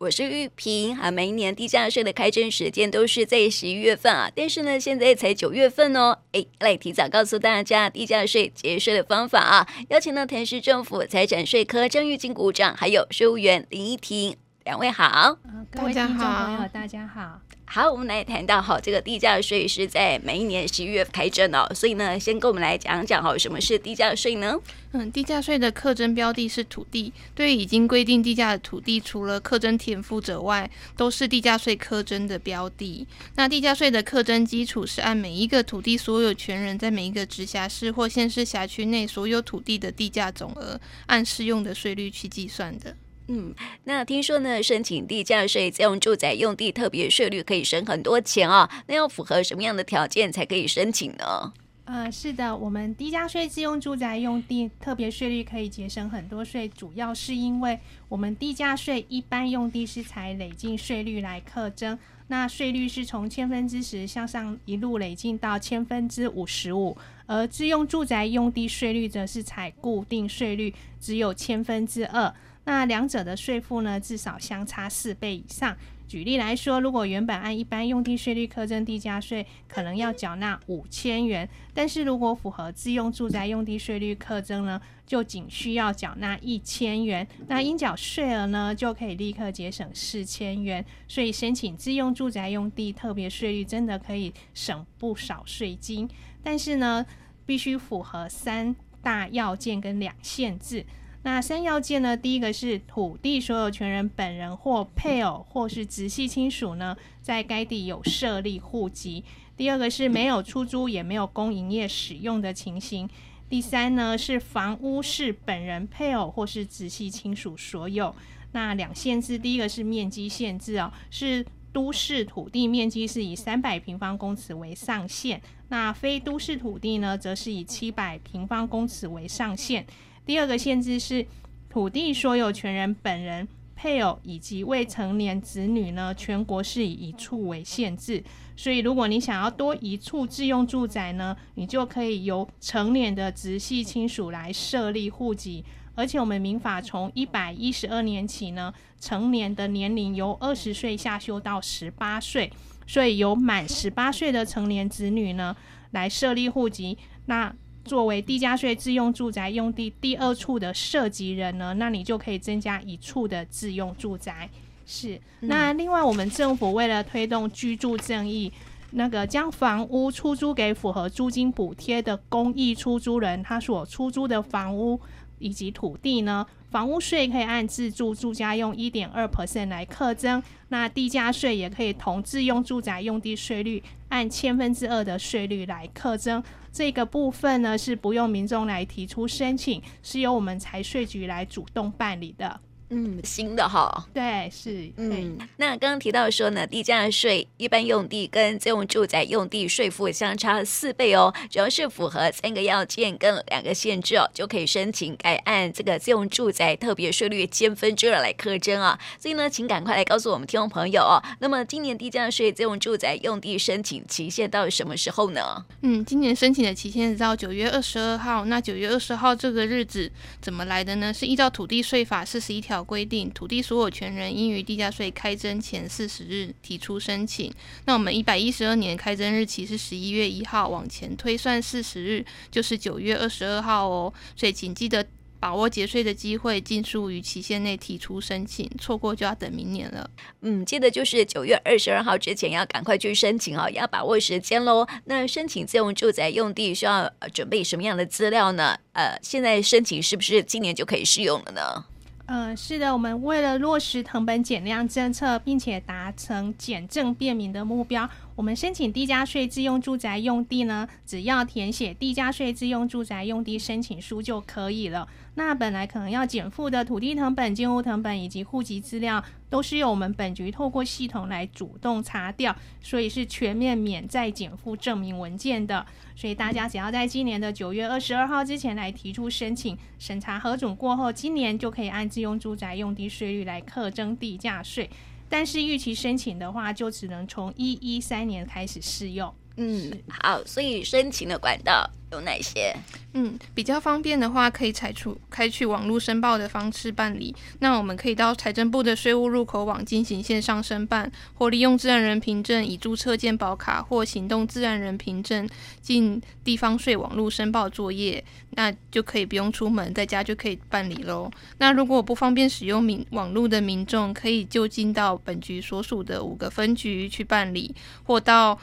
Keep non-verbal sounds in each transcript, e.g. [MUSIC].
我是玉萍啊。每一年地价税的开征时间都是在十一月份啊，但是呢，现在才九月份哦。哎，来提早告诉大家地价税节税的方法啊。邀请到台市政府财产税科张玉金股长，还有税务员林依婷两位好。各位听众朋友，大家好。好，我们来谈到哈，这个地价税是在每一年十一月开征哦，所以呢，先跟我们来讲讲哈，什么是地价税呢？嗯，地价税的课征标的是土地，对于已经规定地价的土地，除了课征田赋者外，都是地价税课征的标的。那地价税的课征基础是按每一个土地所有权人在每一个直辖市或县市辖区内所有土地的地价总额，按适用的税率去计算的。嗯，那听说呢，申请地价税自用住宅用地特别税率可以省很多钱啊、哦。那要符合什么样的条件才可以申请呢？呃，是的，我们地价税自用住宅用地特别税率可以节省很多税，主要是因为我们地价税一般用地是采累进税率来课征，那税率是从千分之十向上一路累进到千分之五十五，而自用住宅用地税率则是采固定税率，只有千分之二。那两者的税负呢，至少相差四倍以上。举例来说，如果原本按一般用地税率课征地价税，可能要缴纳五千元，但是如果符合自用住宅用地税率课征呢，就仅需要缴纳一千元。那应缴税额呢，就可以立刻节省四千元。所以申请自用住宅用地特别税率，真的可以省不少税金。但是呢，必须符合三大要件跟两限制。那三要件呢？第一个是土地所有权人本人或配偶或是直系亲属呢，在该地有设立户籍。第二个是没有出租也没有供营业使用的情形。第三呢是房屋是本人配偶或是直系亲属所有。那两限制，第一个是面积限制哦，是都市土地面积是以三百平方公尺为上限，那非都市土地呢，则是以七百平方公尺为上限。第二个限制是土地所有权人本人、配偶以及未成年子女呢，全国是以一处为限制。所以，如果你想要多一处自用住宅呢，你就可以由成年的直系亲属来设立户籍。而且，我们民法从一百一十二年起呢，成年的年龄由二十岁下修到十八岁，所以由满十八岁的成年子女呢来设立户籍。那作为地价税自用住宅用地第二处的涉及人呢，那你就可以增加一处的自用住宅。是，嗯、那另外我们政府为了推动居住正义，那个将房屋出租给符合租金补贴的公益出租人，他所出租的房屋以及土地呢，房屋税可以按自住住家用一点二 percent 来课征，那地价税也可以同自用住宅用地税率按千分之二的税率来课征。这个部分呢，是不用民众来提出申请，是由我们财税局来主动办理的。嗯，新的哈，对，是，嗯，那刚刚提到说呢，地价税一般用地跟自用住宅用地税负相差四倍哦，主要是符合三个要件跟两个限制哦，就可以申请改按这个自用住宅特别税率千分之二来课征啊。所以呢，请赶快来告诉我们听众朋友哦。那么今年地价税自用住宅用地申请期限到什么时候呢？嗯，今年申请的期限是到九月二十二号。那九月二十号这个日子怎么来的呢？是依照土地税法四十一条。规定土地所有权人应于地价税开征前四十日提出申请。那我们一百一十二年开征日期是十一月一号，往前推算四十日就是九月二十二号哦。所以请记得把握节税的机会，尽速于期限内提出申请，错过就要等明年了。嗯，记得就是九月二十二号之前要赶快去申请哦，要把握时间喽。那申请自用住宅用地需要准备什么样的资料呢？呃，现在申请是不是今年就可以适用了呢？嗯，是的，我们为了落实藤本减量政策，并且达成减政便民的目标。我们申请地价税自用住宅用地呢，只要填写地价税自用住宅用地申请书就可以了。那本来可能要减负的土地成本、建物成本以及户籍资料，都是由我们本局透过系统来主动查调，所以是全面免再减负证明文件的。所以大家只要在今年的九月二十二号之前来提出申请，审查核准过后，今年就可以按自用住宅用地税率来课征地价税。但是预期申请的话，就只能从一一三年开始试用。嗯，好，所以申请的管道有哪些？嗯，比较方便的话，可以采取开去网络申报的方式办理。那我们可以到财政部的税务入口网进行线上申办，或利用自然人凭证以注册健保卡或行动自然人凭证进地方税网络申报作业，那就可以不用出门，在家就可以办理喽。那如果不方便使用民网络的民众，可以就近到本局所属的五个分局去办理，或到。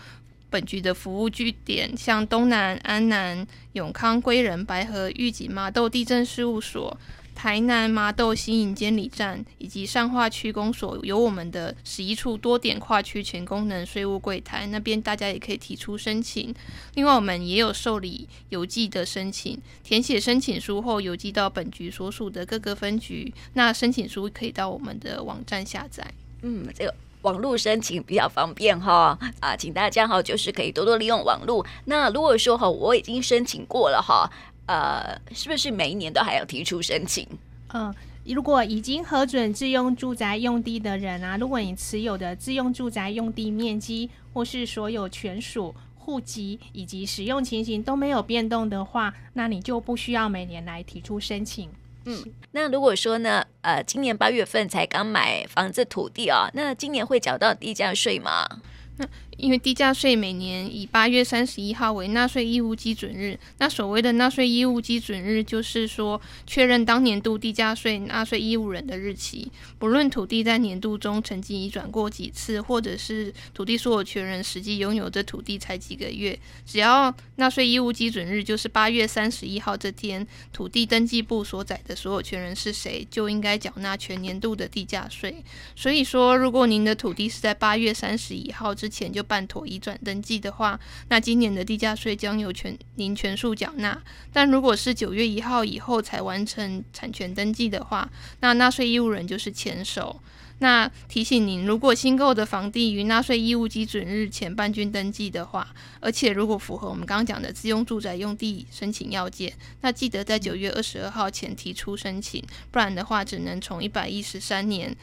本局的服务据点，像东南、安南、永康、归仁、白河、玉井、麻豆地震事务所、台南麻豆新营监理站，以及善化区公所，有我们的十一处多点跨区全功能税务柜台，那边大家也可以提出申请。另外，我们也有受理邮寄的申请，填写申请书后邮寄到本局所属的各个分局。那申请书可以到我们的网站下载。嗯，这个。网络申请比较方便哈啊，请大家哈就是可以多多利用网络。那如果说哈我已经申请过了哈，呃，是不是每一年都还要提出申请？嗯，如果已经核准自用住宅用地的人啊，如果你持有的自用住宅用地面积或是所有权属、户籍以及使用情形都没有变动的话，那你就不需要每年来提出申请。嗯，那如果说呢，呃，今年八月份才刚买房子土地哦，那今年会缴到地价税吗？那因为地价税每年以八月三十一号为纳税义务基准日，那所谓的纳税义务基准日，就是说确认当年度地价税纳税义务人的日期。不论土地在年度中曾经移转过几次，或者是土地所有权人实际拥有这土地才几个月，只要纳税义务基准日就是八月三十一号这天，土地登记簿所载的所有权人是谁，就应该缴纳全年度的地价税。所以说，如果您的土地是在八月三十一号之前就办妥移转登记的话，那今年的地价税将由全您全数缴纳。但如果是九月一号以后才完成产权登记的话，那纳税义务人就是前手。那提醒您，如果新购的房地于纳税义务基准日前办竣登记的话，而且如果符合我们刚刚讲的自用住宅用地申请要件，那记得在九月二十二号前提出申请，不然的话只能从一百一十三年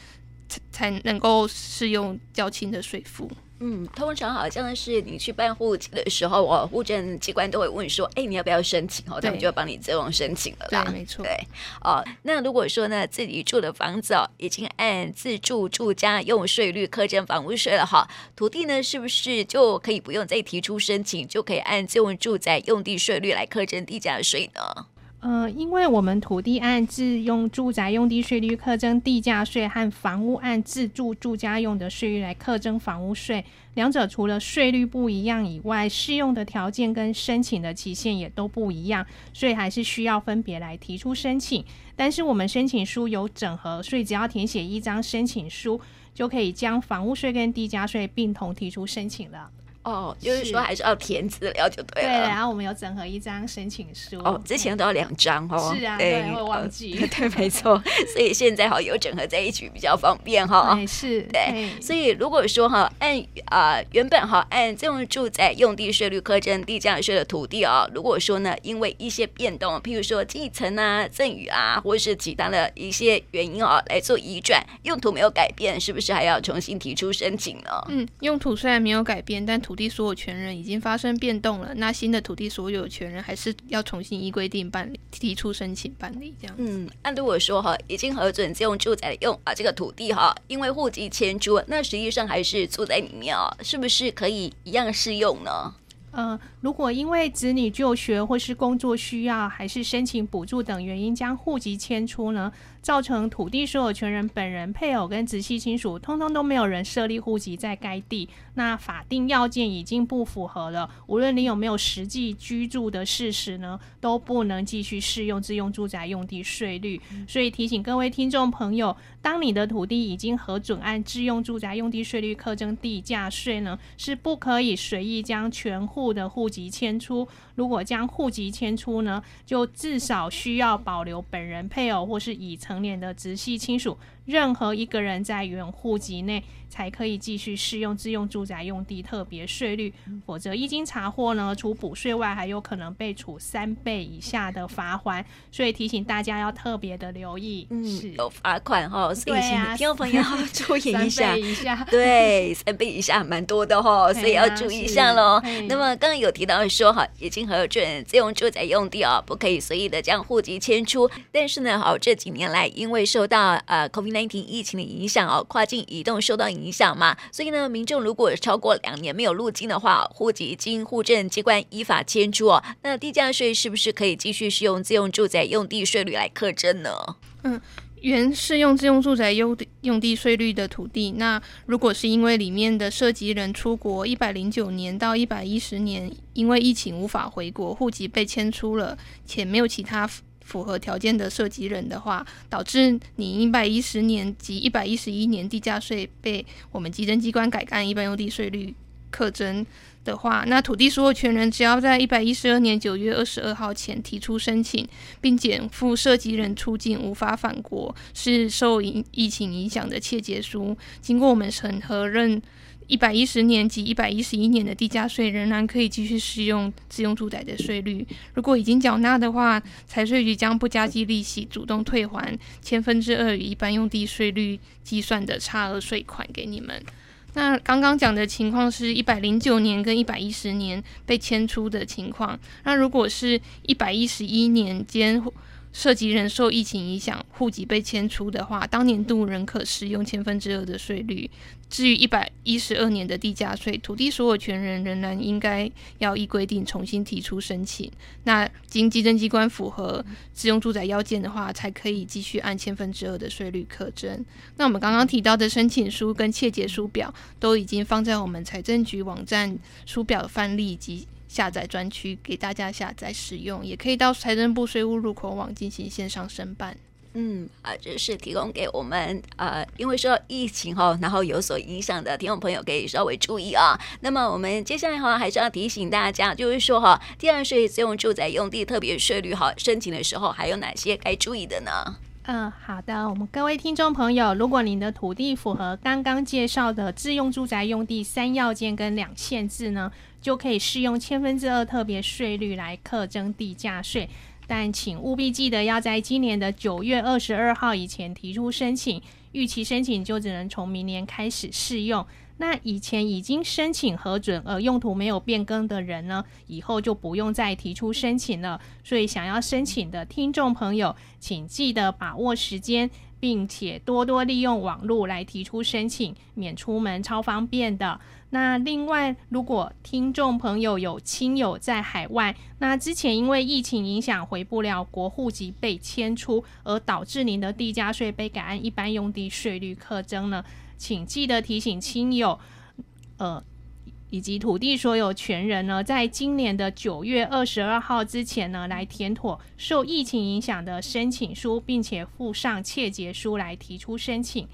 才才能够适用较轻的税负。嗯，通常好像是你去办户籍的时候，哦，户政机关都会问说，哎，你要不要申请？哦，他们就会帮你自动申请了啦。对，没错。对，哦，那如果说呢，自己住的房子哦，已经按自住住家用税率课征房屋税了哈，土地呢，是不是就可以不用再提出申请，就可以按自用住宅用地税率来课征地价税呢？呃，因为我们土地按自用住宅用地税率课征地价税，和房屋按自住住家用的税率来课征房屋税，两者除了税率不一样以外，适用的条件跟申请的期限也都不一样，所以还是需要分别来提出申请。但是我们申请书有整合，所以只要填写一张申请书，就可以将房屋税跟地价税并同提出申请了。哦，就是说还是要填资料就对了。对，然后我们有整合一张申请书。哦，之前都要两张哦。是啊，对，会忘记。[LAUGHS] 对，没错。所以现在哈有整合在一起比较方便哈。是。对。所以如果说哈按啊原本哈按这种住宅用地税率课征地价税的土地哦，如果说呢因为一些变动，譬如说继承啊、赠与啊，或是其他的一些原因哦来做移转，用途没有改变，是不是还要重新提出申请呢？嗯，用途虽然没有改变，但土土地所有权人已经发生变动了，那新的土地所有权人还是要重新依规定办理，提出申请办理这样。嗯，按如果说哈已经核准就用住宅用啊这个土地哈，因为户籍迁出，那实际上还是住在里面啊，是不是可以一样适用呢？呃，如果因为子女就学或是工作需要，还是申请补助等原因将户籍迁出呢，造成土地所有权人本人、配偶跟直系亲属通通都没有人设立户籍在该地，那法定要件已经不符合了。无论你有没有实际居住的事实呢，都不能继续适用自用住宅用地税率。所以提醒各位听众朋友，当你的土地已经核准按自用住宅用地税率课征地价税呢，是不可以随意将全户户的户籍迁出，如果将户籍迁出呢，就至少需要保留本人、配偶或是已成年的直系亲属任何一个人在原户籍内才可以继续适用自用住宅用地特别税率，否则一经查获呢，除补税外，还有可能被处三倍以下的罚锾。所以提醒大家要特别的留意，嗯，是有罚款哈，所以请听众朋友要注意一下，一下 [LAUGHS] 对，三倍以下蛮多的哈，所以要注意一下喽。那么刚刚有提到说哈，已经核准自用住宅用地哦，不可以随意的将户籍迁出，但是呢，好这几年来因为受到呃 COVID-19 疫情的影响哦，跨境移动受到影响嘛，所以呢，民众如果超过两年没有入境的话，户籍经户政机关依法迁出哦，那地价税是不是可以继续适用自用住宅用地税率来课征呢？嗯，原适用自用住宅用地用地税率的土地，那如果是因为里面的涉及人出国一百零九年到一百一十年，因为疫情无法回国，户籍被迁出了，且没有其他。符合条件的涉及人的话，导致你一百一十年及一百一十一年地价税被我们稽征机关改按一般用地税率课征的话，那土地所有权人只要在一百一十二年九月二十二号前提出申请，并减负设籍人出境无法返国，是受疫情影响的切结书，经过我们审核认。一百一十年及一百一十一年的地价税仍然可以继续适用自用住宅的税率。如果已经缴纳的话，财税局将不加计利息，主动退还千分之二与一般用地税率计算的差额税款给你们。那刚刚讲的情况是一百零九年跟一百一十年被迁出的情况。那如果是一百一十一年间，涉及人受疫情影响，户籍被迁出的话，当年度仍可适用千分之二的税率。至于一百一十二年的地价税，土地所有权人仍然应该要依规定重新提出申请。那经稽征机关符合自用住宅要件的话，才可以继续按千分之二的税率课征。那我们刚刚提到的申请书跟切结书表，都已经放在我们财政局网站书表范例及。下载专区给大家下载使用，也可以到财政部税务入口网进行线上申办。嗯啊，这是提供给我们呃，因为受到疫情哈，然后有所影响的听众朋友可以稍微注意啊。那么我们接下来哈，还是要提醒大家，就是说哈，第二税自用住宅用地特别税率哈，申请的时候还有哪些该注意的呢？嗯，好的，我们各位听众朋友，如果您的土地符合刚刚介绍的自用住宅用地三要件跟两限制呢，就可以适用千分之二特别税率来课征地价税，但请务必记得要在今年的九月二十二号以前提出申请，逾期申请就只能从明年开始适用。那以前已经申请核准而用途没有变更的人呢，以后就不用再提出申请了。所以想要申请的听众朋友，请记得把握时间，并且多多利用网络来提出申请，免出门超方便的。那另外，如果听众朋友有亲友在海外，那之前因为疫情影响回不了国，户籍被迁出，而导致您的地价税被改按一般用地税率课征呢，请记得提醒亲友，呃，以及土地所有权人呢，在今年的九月二十二号之前呢，来填妥受疫情影响的申请书，并且附上切结书来提出申请。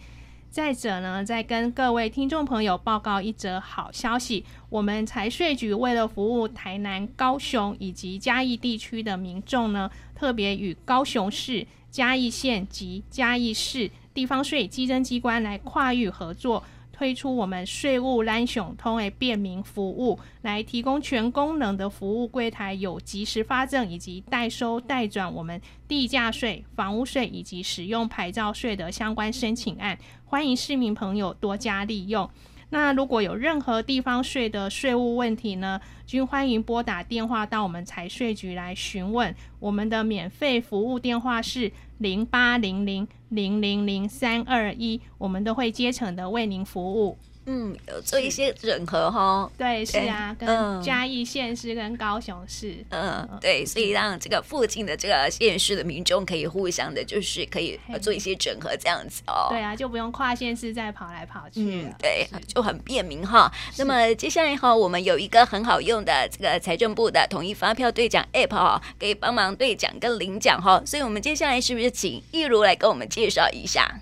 再者呢，再跟各位听众朋友报告一则好消息，我们财税局为了服务台南、高雄以及嘉义地区的民众呢，特别与高雄市、嘉义县及嘉义市地方税稽征机关来跨域合作。推出我们税务蓝熊通的便民服务，来提供全功能的服务柜台，有即时发证以及代收代转我们地价税、房屋税以及使用牌照税的相关申请案，欢迎市民朋友多加利用。那如果有任何地方税的税务问题呢，均欢迎拨打电话到我们财税局来询问。我们的免费服务电话是零八零零零零零三二一，我们都会竭诚的为您服务。嗯，有做一些整合哈。对，是啊，跟嘉义县市跟高雄市。嗯，对，所以让这个附近的这个县市的民众可以互相的，就是可以做一些整合这样子哦。对啊，就不用跨县市再跑来跑去。嗯，对，就很便民哈。那么接下来哈，我们有一个很好用的这个财政部的统一发票兑奖 App 哈，可以帮忙兑奖跟领奖哈。所以我们接下来是不是请益如来跟我们介绍一下？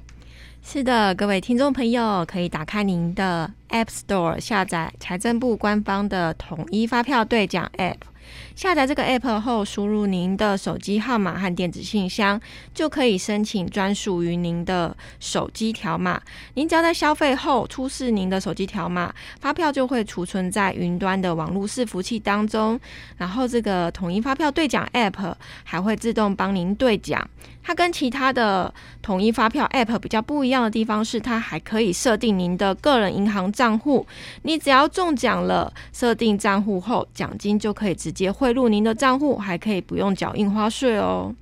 是的，各位听众朋友，可以打开您的 App Store 下载财政部官方的统一发票兑奖 App，下载这个 App 后，输入您的手机号码和电子信箱，就可以申请专属于您的手机条码。您只要在消费后出示您的手机条码，发票就会储存在云端的网络伺服器当中。然后，这个统一发票兑奖 App 还会自动帮您兑奖。它跟其他的统一发票 App 比较不一样的地方是，它还可以设定您的个人银行账户。你只要中奖了，设定账户后，奖金就可以直接汇入您的账户，还可以不用缴印花税哦。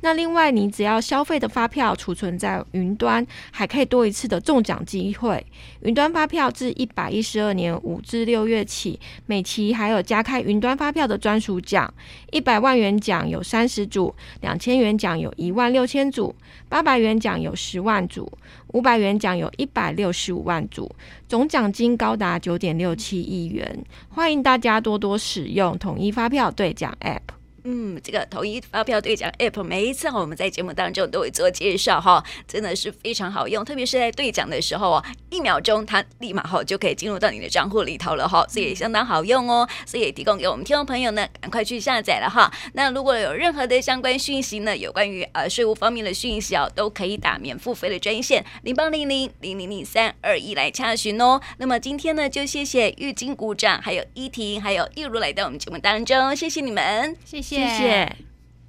那另外，你只要消费的发票储存在云端，还可以多一次的中奖机会。云端发票自一百一十二年五至六月起，每期还有加开云端发票的专属奖，一百万元奖有三十组，两千元奖有一万六千组，八百元奖有十万组，五百元奖有一百六十五万组，总奖金高达九点六七亿元。欢迎大家多多使用统一发票兑奖 App。嗯，这个统一发票兑奖 App，每一次我们在节目当中都会做介绍哈，真的是非常好用，特别是在兑奖的时候哦，一秒钟它立马哈就可以进入到你的账户里头了哈，所以相当好用哦，所以也提供给我们听众朋友呢，赶快去下载了哈。那如果有任何的相关讯息呢，有关于呃税务方面的讯息哦，都可以打免付费的专线零八零零零零零三二一来查询哦。那么今天呢，就谢谢玉金股长，还有依婷，还有一如来到我们节目当中，谢谢你们，谢谢。谢谢。